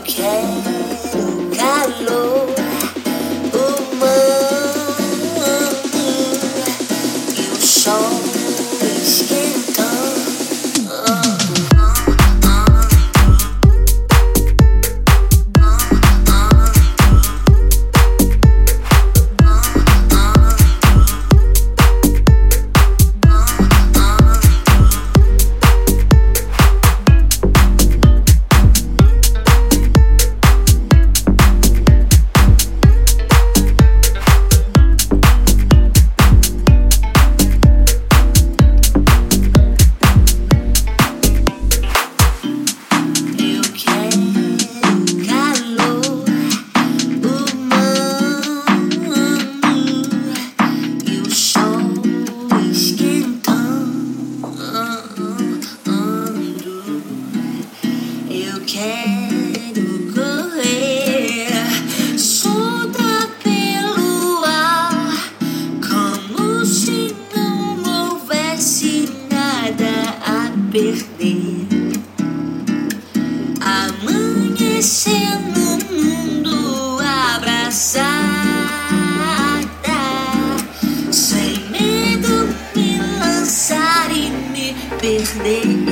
okay. Quero correr solta pelo ar, como se não houvesse nada a perder. Amanhecer no mundo abraçada, sem medo me lançar e me perder.